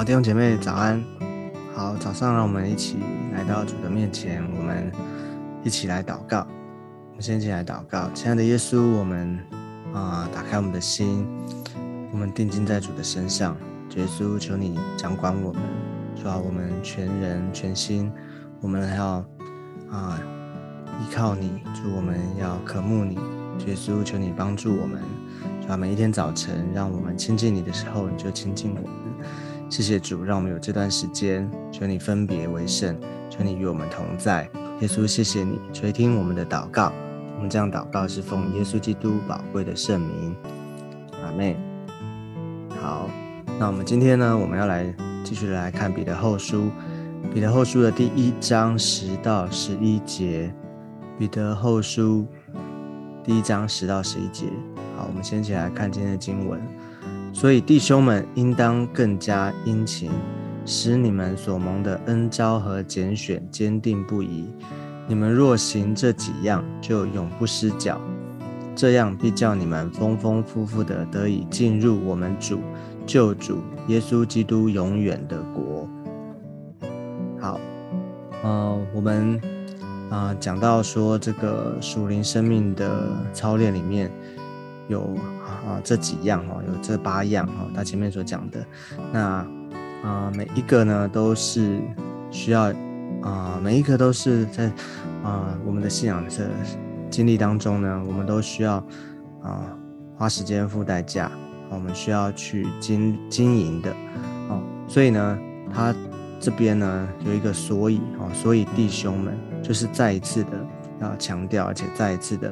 好，弟兄姐妹早安。好，早上让我们一起来到主的面前，我们一起来祷告。我们先一起来祷告，亲爱的耶稣，我们啊，打开我们的心，我们定睛在主的身上。耶稣，求你掌管我们，主啊，我们全人全心，我们还要啊依靠你，主，我们要渴慕你。耶稣，求你帮助我们，主啊，每一天早晨，让我们亲近你的时候，你就亲近我们。谢谢主，让我们有这段时间，求你分别为圣，求你与我们同在。耶稣，谢谢你垂听我们的祷告。我们这样祷告是奉耶稣基督宝贵的圣名。阿妹，好，那我们今天呢，我们要来继续来看彼得后书，彼得后书的第一章十到十一节。彼得后书。第一章十到十一节，好，我们先起来看今天的经文。所以弟兄们应当更加殷勤，使你们所蒙的恩招和拣选坚定不移。你们若行这几样，就永不失脚。这样必叫你们丰丰富富的得以进入我们主救主耶稣基督永远的国。好，呃，我们。啊，讲到说这个属灵生命的操练里面有啊这几样哈，有这八样哈，他前面所讲的，那啊每一个呢都是需要啊每一个都是在啊我们的信仰的经历当中呢，我们都需要啊花时间付代价，我们需要去经经营的，哦，所以呢他。这边呢有一个所以哦，所以弟兄们就是再一次的要强调，而且再一次的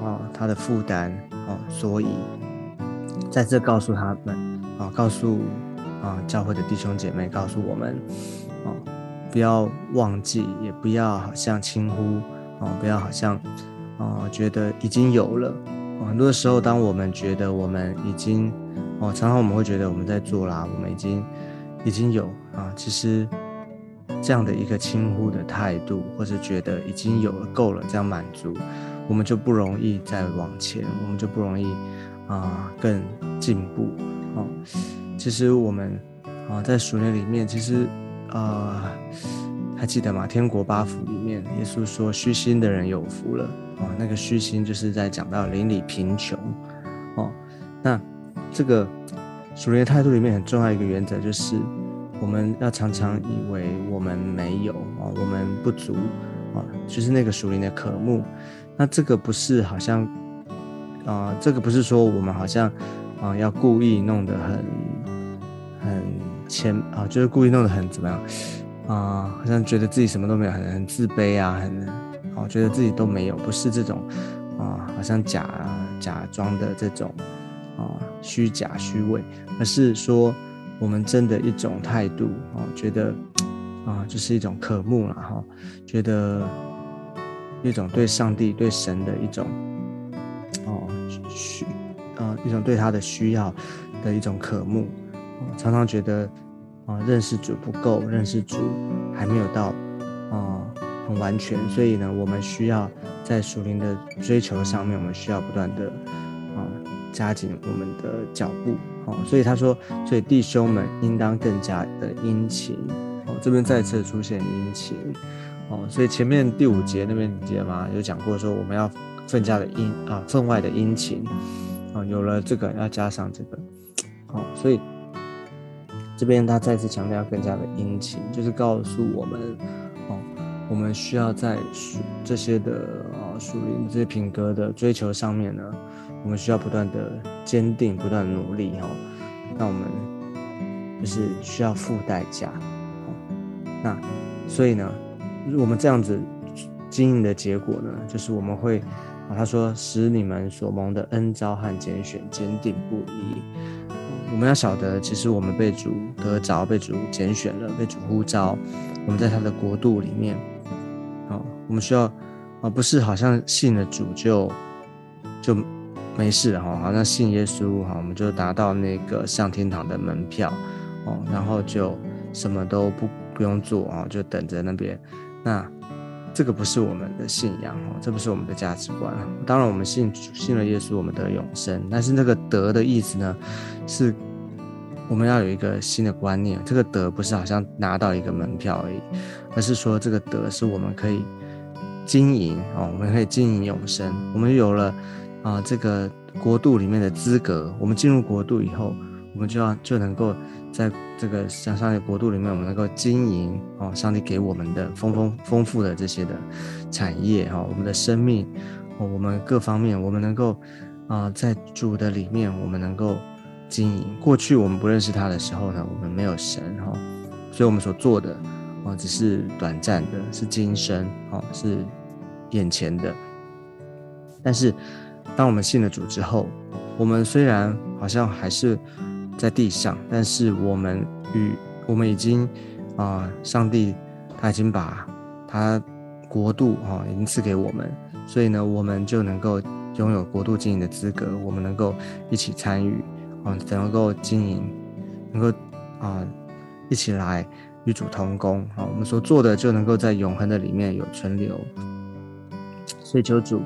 哦，他的负担哦，所以在这告诉他们啊，告诉啊教会的弟兄姐妹，告诉我们哦，不要忘记，也不要好像轻忽哦，不要好像啊觉得已经有了。很多时候，当我们觉得我们已经哦，常常我们会觉得我们在做啦，我们已经。已经有啊，其实这样的一个轻忽的态度，或者觉得已经有了够了，这样满足，我们就不容易再往前，我们就不容易啊更进步啊。其实我们啊在属灵里面，其实啊还记得吗？天国八福里面，耶稣说虚心的人有福了啊。那个虚心就是在讲到邻里贫穷哦。那这个。属灵态度里面很重要一个原则，就是我们要常常以为我们没有啊，我们不足啊，就是那个属灵的渴慕。那这个不是好像啊，这个不是说我们好像啊要故意弄得很很谦啊，就是故意弄得很怎么样啊，好像觉得自己什么都没有，很很自卑啊，很啊觉得自己都没有，不是这种啊，好像假假装的这种。啊，虚假虚伪，而是说我们真的一种态度啊，觉得 啊，就是一种渴慕了哈，觉得一种对上帝、对神的一种哦需啊，一种对他的需要的一种渴慕，常常觉得啊，认识主不够，认识主还没有到啊很完全，所以呢，我们需要在属灵的追求上面，我们需要不断的啊。加紧我们的脚步，哦，所以他说，所以弟兄们应当更加的殷勤，哦，这边再次出现殷勤，哦，所以前面第五节那边你记得吗？有讲过说我们要更加的殷啊，分外的殷勤，啊，有了这个要加上这个，哦，所以这边他再次强调更加的殷勤，就是告诉我们，哦，我们需要在属这些的啊属灵这些品格的追求上面呢。我们需要不断的坚定，不断努力，哈。那我们就是需要付代价，那所以呢，我们这样子经营的结果呢，就是我们会啊，他说使你们所蒙的恩召和拣选坚定不移。我们要晓得，其实我们被主得着，被主拣选了，被主呼召，我们在他的国度里面，啊，我们需要啊，不是好像信了主就就。没事哈，好像信耶稣哈，我们就达到那个上天堂的门票哦，然后就什么都不不用做啊，就等着那边。那这个不是我们的信仰哦，这不是我们的价值观。当然，我们信信了耶稣，我们得永生。但是那个得的意思呢，是我们要有一个新的观念，这个得不是好像拿到一个门票而已，而是说这个德是我们可以经营哦，我们可以经营永生。我们有了啊这个国度里面的资格，我们进入国度以后，我们就要就能够在这个向上帝国度里面，我们能够经营哦，上帝给我们的丰丰丰富的这些的产业哈，我们的生命哦，我们各方面，我们能够啊在主的里面，我们能够。经营过去我们不认识他的时候呢，我们没有神哈，所以我们所做的哦只是短暂的，是今生哦，是眼前的。但是当我们信了主之后，我们虽然好像还是在地上，但是我们与我们已经啊，上帝他已经把他国度哈已经赐给我们，所以呢，我们就能够拥有国度经营的资格，我们能够一起参与。啊，能够经营，能够啊一起来与主同工啊，我们所做的就能够在永恒的里面有存留。所以求主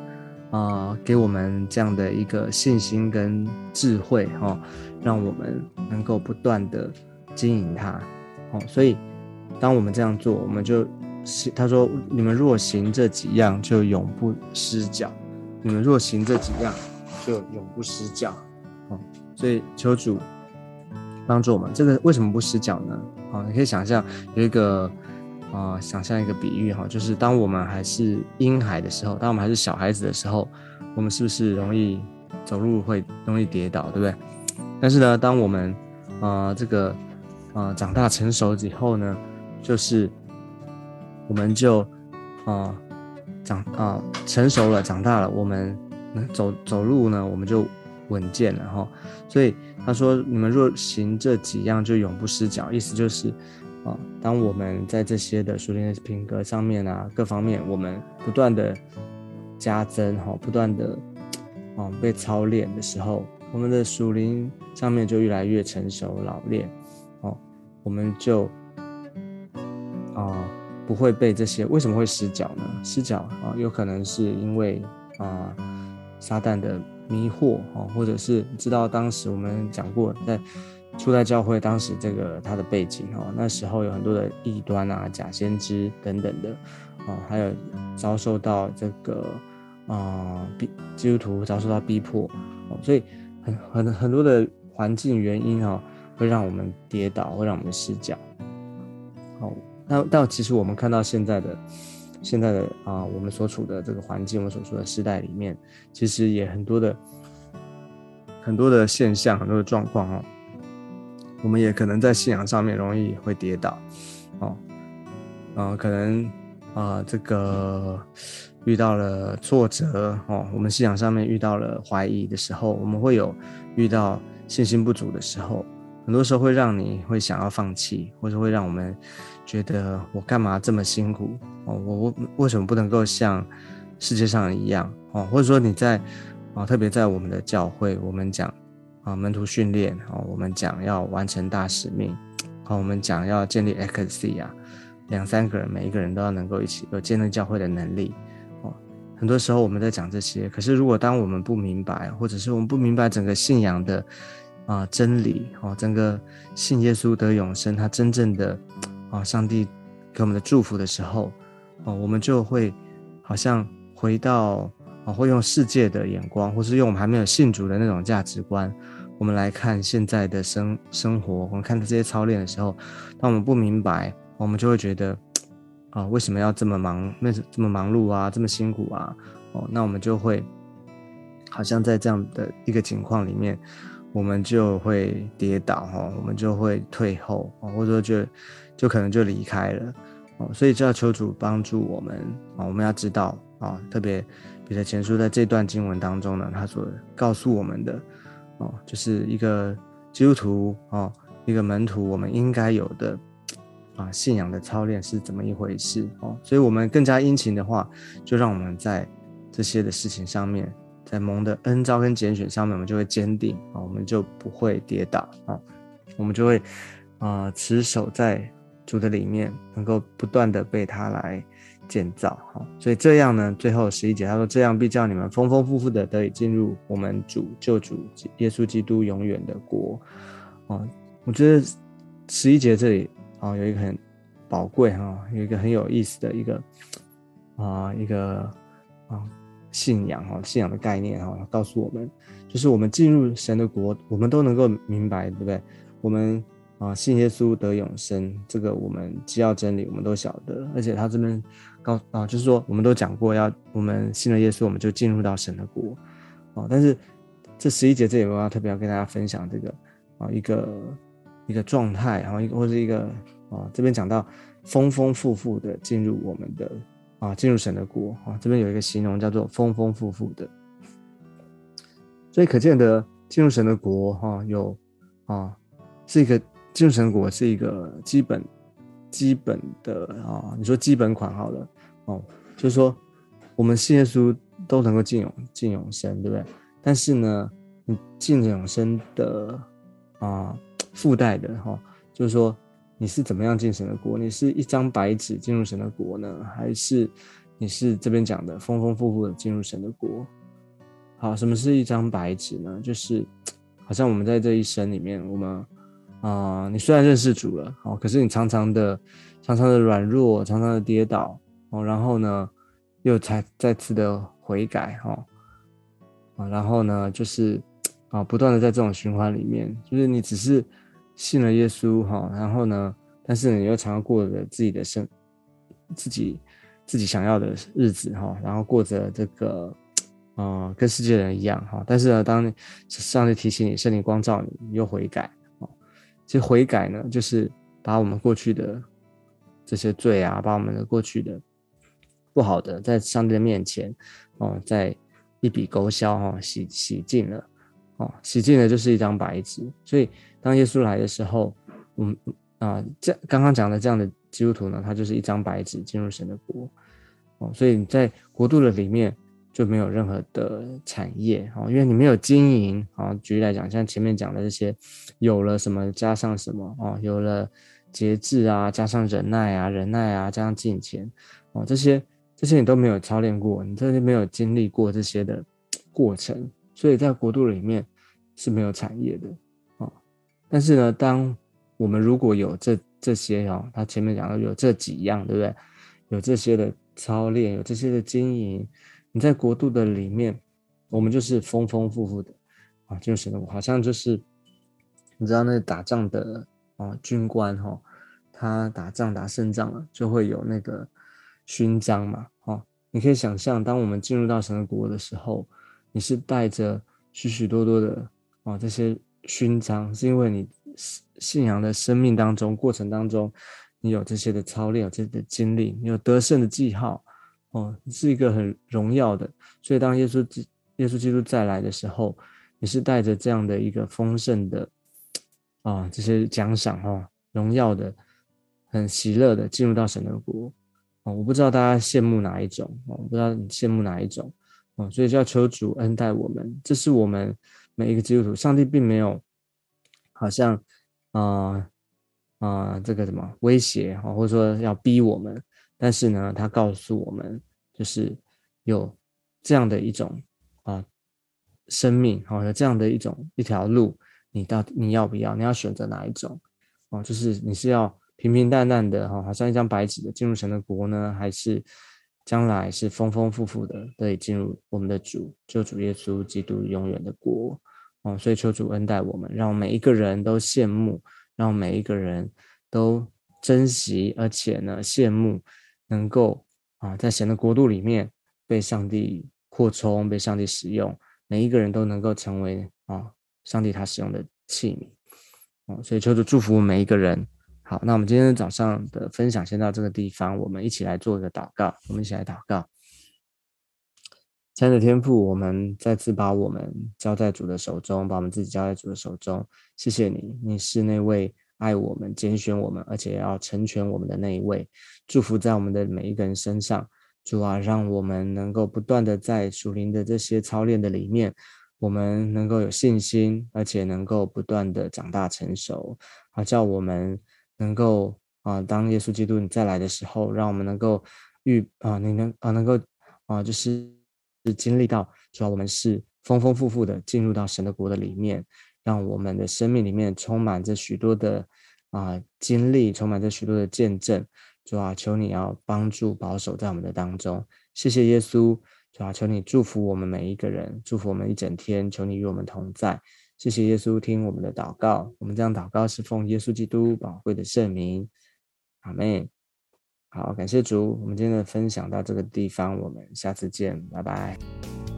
啊，给我们这样的一个信心跟智慧哈，让我们能够不断的经营它。哦，所以当我们这样做，我们就他说：你们若行这几样，就永不失脚；你们若行这几样，就永不失脚。哦。所以求主帮助我们，这个为什么不失脚呢？哦，你可以想象有一个啊，想象一个比喻哈，就是当我们还是婴孩的时候，当我们还是小孩子的时候，我们是不是容易走路会容易跌倒，对不对？但是呢，当我们啊这个啊长大成熟了以后呢，就是我们就啊长啊成熟了，长大了，我们走走路呢，我们就。稳健了哈，所以他说：“你们若行这几样，就永不失脚。”意思就是，啊，当我们在这些的属灵的品格上面啊，各方面我们不断的加增哈，不断的啊被操练的时候，我们的属灵上面就越来越成熟老练，哦，我们就啊不会被这些为什么会失脚呢？失脚啊，有可能是因为啊撒旦的。迷惑哦，或者是知道当时我们讲过，在初代教会当时这个他的背景哦，那时候有很多的异端啊、假先知等等的哦，还有遭受到这个啊逼基督徒遭受到逼迫哦，所以很很很多的环境原因哦，会让我们跌倒，会让我们失脚。哦，那但其实我们看到现在的。现在的啊，我们所处的这个环境，我们所处的时代里面，其实也很多的很多的现象，很多的状况哦。我们也可能在信仰上面容易会跌倒，哦，啊，可能啊，这个遇到了挫折哦，我们信仰上面遇到了怀疑的时候，我们会有遇到信心不足的时候，很多时候会让你会想要放弃，或者会让我们。觉得我干嘛这么辛苦哦？我我为什么不能够像世界上一样哦？或者说你在啊，特别在我们的教会，我们讲啊门徒训练哦，我们讲要完成大使命哦，我们讲要建立 X C 啊，两三个人每一个人都要能够一起有建立教会的能力哦。很多时候我们在讲这些，可是如果当我们不明白，或者是我们不明白整个信仰的啊真理哦，整个信耶稣得永生，他真正的。啊，上帝给我们的祝福的时候，哦，我们就会好像回到啊，会用世界的眼光，或是用我们还没有信主的那种价值观，我们来看现在的生生活，我们看这些操练的时候，当我们不明白，我们就会觉得 啊，为什么要这么忙，那这么忙碌啊，这么辛苦啊？哦，那我们就会好像在这样的一个情况里面。我们就会跌倒哈，我们就会退后啊，或者说就就可能就离开了哦，所以就要求主帮助我们啊，我们要知道啊，特别彼得前书在这段经文当中呢，他所告诉我们的哦，就是一个基督徒哦，一个门徒，我们应该有的啊信仰的操练是怎么一回事哦，所以我们更加殷勤的话，就让我们在这些的事情上面。在蒙的恩召跟拣选上面，我们就会坚定啊，我们就不会跌倒啊，我们就会啊持守在主的里面，能够不断的被他来建造哈。所以这样呢，最后十一节他说：“这样必叫你们丰丰富富的得以进入我们主救主耶稣基督永远的国。”啊，我觉得十一节这里啊有一个很宝贵哈，有一个很有意思的一个啊一个啊信仰哈信仰的概念哈，告诉我们，就是我们进入神的国，我们都能够明白，对不对？我们啊信耶稣得永生，这个我们既要真理，我们都晓得，而且他这边告啊，就是说我们都讲过，要我们信了耶稣，我们就进入到神的国啊。但是这十一节这里我要特别要跟大家分享这个啊一个。一个状态，然后一个或者一个啊，这边讲到丰丰富富的进入我们的啊，进入神的国啊，这边有一个形容叫做丰丰富富的，所以可见的进入神的国哈，有啊，是一个进入神国是一个基本基本的啊，你说基本款好了哦，就是说我们信耶稣都能够进永进永生，对不对？但是呢，你进永生的啊。附带的哈，就是说你是怎么样进神的国？你是一张白纸进入神的国呢，还是你是这边讲的丰丰富富的进入神的国？好，什么是一张白纸呢？就是好像我们在这一生里面，我们啊，你虽然认识主了，哦，可是你常常的、常常的软弱，常常的跌倒，哦，然后呢，又才再次的悔改，哈，啊，然后呢，就是啊，不断的在这种循环里面，就是你只是。信了耶稣哈，然后呢？但是你又常常过着自己的生，自己自己想要的日子哈，然后过着这个，呃，跟世界人一样哈。但是呢，当上帝提醒你、圣灵光照你，你又悔改。其实悔改呢，就是把我们过去的这些罪啊，把我们的过去的不好的，在上帝的面前哦，在一笔勾销哈，洗洗净了哦，洗净了就是一张白纸，所以。当耶稣来的时候，我们啊，这刚刚讲的这样的基督徒呢，他就是一张白纸进入神的国哦，所以你在国度的里面就没有任何的产业哦，因为你没有经营啊。举例来讲，像前面讲的这些，有了什么加上什么哦，有了节制啊，加上忍耐啊，忍耐啊，加上金钱哦，这些这些你都没有操练过，你这些没有经历过这些的过程，所以在国度里面是没有产业的哦。但是呢，当我们如果有这这些哦，他前面讲的有这几样，对不对？有这些的操练，有这些的经营，你在国度的里面，我们就是丰丰富富的啊，就是好像就是你知道那打仗的啊军官哈，他打仗打胜仗了，就会有那个勋章嘛，哈，你可以想象，当我们进入到神的国的时候，你是带着许许多多的啊这些。勋章是因为你信仰的生命当中过程当中，你有这些的操练，有这些的经历，你有得胜的记号，哦，是一个很荣耀的。所以当耶稣基耶稣基督再来的时候，你是带着这样的一个丰盛的啊这些奖赏哈，荣耀的，很喜乐的进入到神的国啊！我不知道大家羡慕哪一种我不知道你羡慕哪一种哦，所以就要求主恩待我们，这是我们。每一个基督徒，上帝并没有好像啊啊这个什么威胁哈，或者说要逼我们，但是呢，他告诉我们，就是有这样的一种啊生命，哈，有这样的一种一条路，你到底你要不要？你要选择哪一种？哦，就是你是要平平淡淡的哈，好像一张白纸的进入神的国呢，还是？将来是丰丰富富的，得以进入我们的主救主耶稣基督永远的国哦。所以求主恩待我们，让每一个人都羡慕，让每一个人都珍惜，而且呢羡慕能够啊在神的国度里面被上帝扩充，被上帝使用，每一个人都能够成为啊上帝他使用的器皿哦。所以求主祝福每一个人。好，那我们今天早上的分享先到这个地方，我们一起来做一个祷告。我们一起来祷告，亲爱的天父，我们再次把我们交在主的手中，把我们自己交在主的手中。谢谢你，你是那位爱我们、拣选我们，而且要成全我们的那一位。祝福在我们的每一个人身上，主啊，让我们能够不断的在属灵的这些操练的里面，我们能够有信心，而且能够不断的长大成熟，啊叫我们。能够啊，当耶稣基督你再来的时候，让我们能够遇啊，你能啊，能够啊，就是经历到，主要我们是丰丰富富的进入到神的国的里面，让我们的生命里面充满着许多的啊经历，充满着许多的见证。主啊，求你要帮助保守在我们的当中。谢谢耶稣，主啊，求你祝福我们每一个人，祝福我们一整天。求你与我们同在。谢谢耶稣，听我们的祷告。我们这样祷告是奉耶稣基督宝贵的圣名。阿门。好，感谢主。我们今天的分享到这个地方，我们下次见，拜拜。